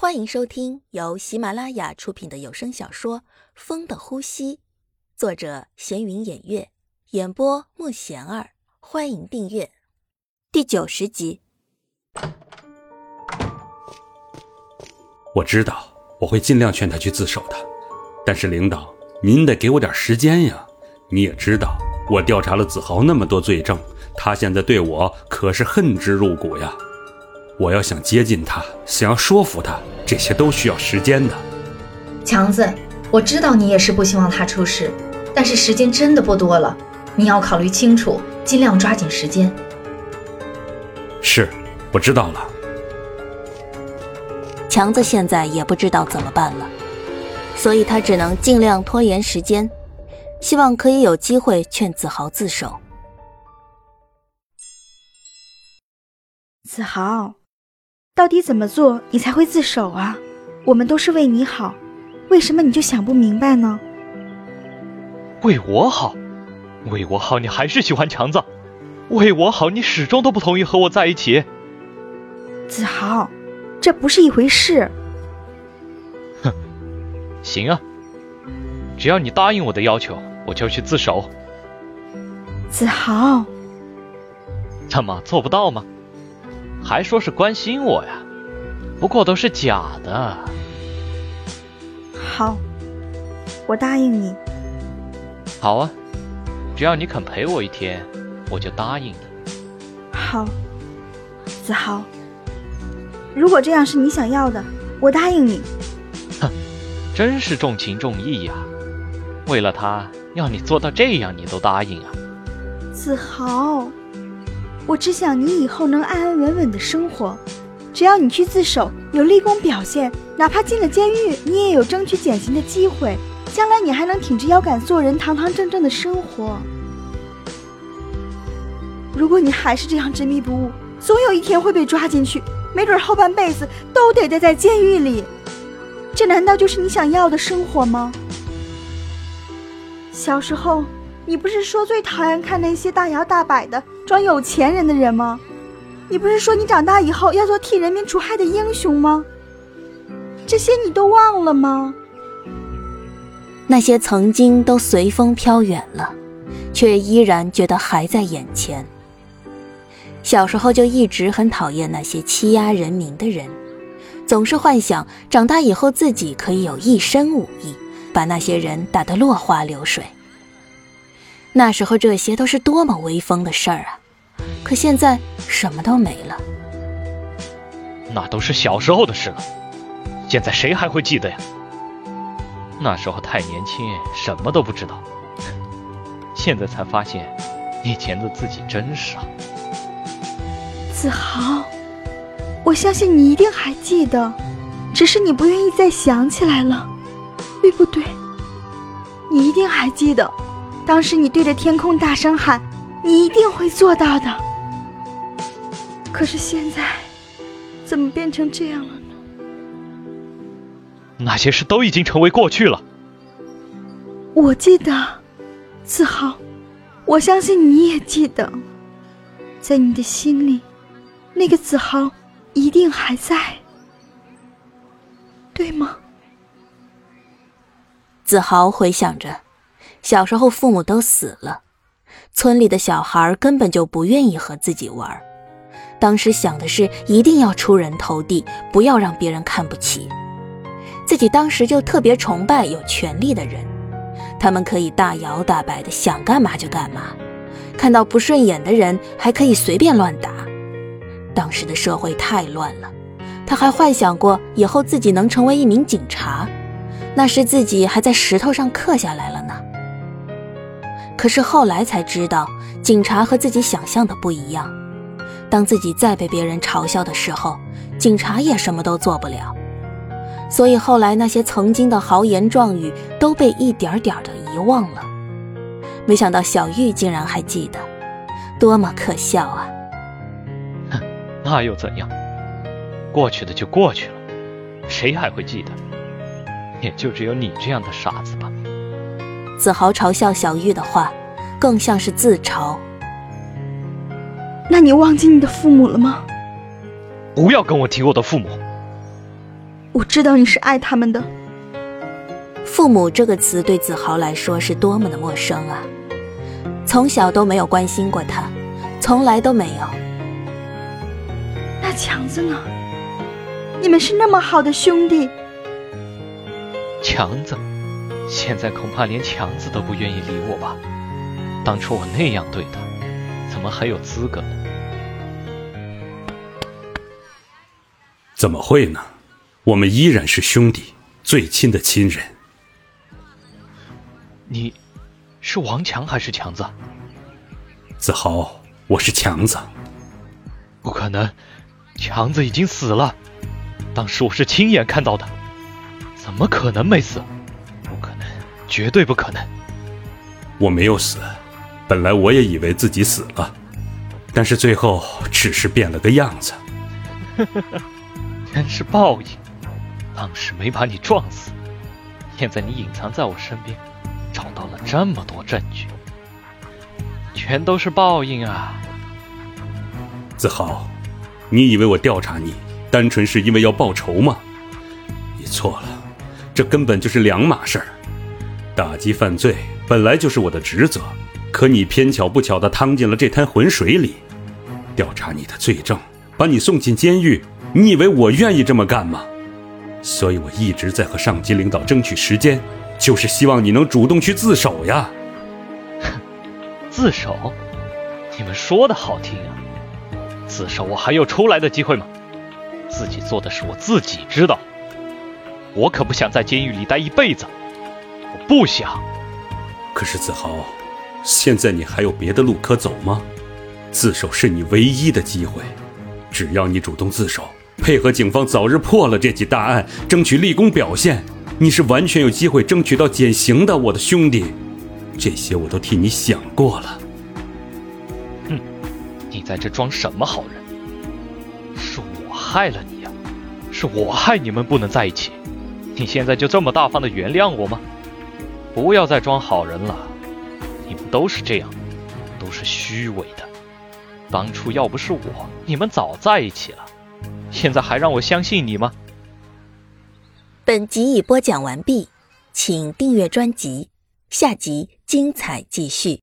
欢迎收听由喜马拉雅出品的有声小说《风的呼吸》，作者闲云掩月，演播慕贤儿。欢迎订阅第九十集。我知道我会尽量劝他去自首的，但是领导，您得给我点时间呀！你也知道，我调查了子豪那么多罪证，他现在对我可是恨之入骨呀。我要想接近他，想要说服他，这些都需要时间的。强子，我知道你也是不希望他出事，但是时间真的不多了，你要考虑清楚，尽量抓紧时间。是，我知道了。强子现在也不知道怎么办了，所以他只能尽量拖延时间，希望可以有机会劝子豪自首。子豪。到底怎么做你才会自首啊？我们都是为你好，为什么你就想不明白呢？为我好，为我好，你还是喜欢强子；为我好，你始终都不同意和我在一起。子豪，这不是一回事。哼，行啊，只要你答应我的要求，我就去自首。子豪，怎么做不到吗？还说是关心我呀，不过都是假的。好，我答应你。好啊，只要你肯陪我一天，我就答应你。好，子豪，如果这样是你想要的，我答应你。哼，真是重情重义呀！为了他，要你做到这样，你都答应啊？子豪。我只想你以后能安安稳稳的生活，只要你去自首，有立功表现，哪怕进了监狱，你也有争取减刑的机会。将来你还能挺直腰杆做人，堂堂正正的生活。如果你还是这样执迷不悟，总有一天会被抓进去，没准后半辈子都得待在监狱里。这难道就是你想要的生活吗？小时候。你不是说最讨厌看那些大摇大摆的装有钱人的人吗？你不是说你长大以后要做替人民除害的英雄吗？这些你都忘了吗？那些曾经都随风飘远了，却依然觉得还在眼前。小时候就一直很讨厌那些欺压人民的人，总是幻想长大以后自己可以有一身武艺，把那些人打得落花流水。那时候这些都是多么威风的事儿啊！可现在什么都没了。那都是小时候的事了，现在谁还会记得呀？那时候太年轻，什么都不知道。现在才发现，以前的自己真傻。子豪，我相信你一定还记得，只是你不愿意再想起来了，对不对？你一定还记得。当时你对着天空大声喊：“你一定会做到的。”可是现在，怎么变成这样了呢？那些事都已经成为过去了。我记得，子豪，我相信你也记得，在你的心里，那个子豪一定还在，对吗？子豪回想着。小时候，父母都死了，村里的小孩根本就不愿意和自己玩。当时想的是一定要出人头地，不要让别人看不起。自己当时就特别崇拜有权力的人，他们可以大摇大摆的想干嘛就干嘛，看到不顺眼的人还可以随便乱打。当时的社会太乱了，他还幻想过以后自己能成为一名警察，那时自己还在石头上刻下来了呢。可是后来才知道，警察和自己想象的不一样。当自己再被别人嘲笑的时候，警察也什么都做不了。所以后来那些曾经的豪言壮语都被一点点的遗忘了。没想到小玉竟然还记得，多么可笑啊！哼，那又怎样？过去的就过去了，谁还会记得？也就只有你这样的傻子吧。子豪嘲笑小玉的话，更像是自嘲。那你忘记你的父母了吗？不要跟我提我的父母。我知道你是爱他们的。父母这个词对子豪来说是多么的陌生啊！从小都没有关心过他，从来都没有。那强子呢？你们是那么好的兄弟。强子，现在恐怕连强子都不愿意理我吧？当初我那样对他，怎么还有资格呢？怎么会呢？我们依然是兄弟，最亲的亲人。你，是王强还是强子？子豪，我是强子。不可能，强子已经死了。当时我是亲眼看到的，怎么可能没死？绝对不可能。我没有死，本来我也以为自己死了，但是最后只是变了个样子。真是报应，当时没把你撞死，现在你隐藏在我身边，找到了这么多证据，全都是报应啊！子豪，你以为我调查你，单纯是因为要报仇吗？你错了，这根本就是两码事儿。打击犯罪本来就是我的职责，可你偏巧不巧的趟进了这滩浑水里，调查你的罪证，把你送进监狱。你以为我愿意这么干吗？所以我一直在和上级领导争取时间，就是希望你能主动去自首呀。哼，自首？你们说的好听啊，自首我还有出来的机会吗？自己做的事我自己知道，我可不想在监狱里待一辈子，我不想。可是子豪，现在你还有别的路可走吗？自首是你唯一的机会，只要你主动自首。配合警方早日破了这起大案，争取立功表现，你是完全有机会争取到减刑的，我的兄弟。这些我都替你想过了。哼，你在这装什么好人？是我害了你呀，是我害你们不能在一起。你现在就这么大方的原谅我吗？不要再装好人了，你们都是这样，都是虚伪的。当初要不是我，你们早在一起了。现在还让我相信你吗？本集已播讲完毕，请订阅专辑，下集精彩继续。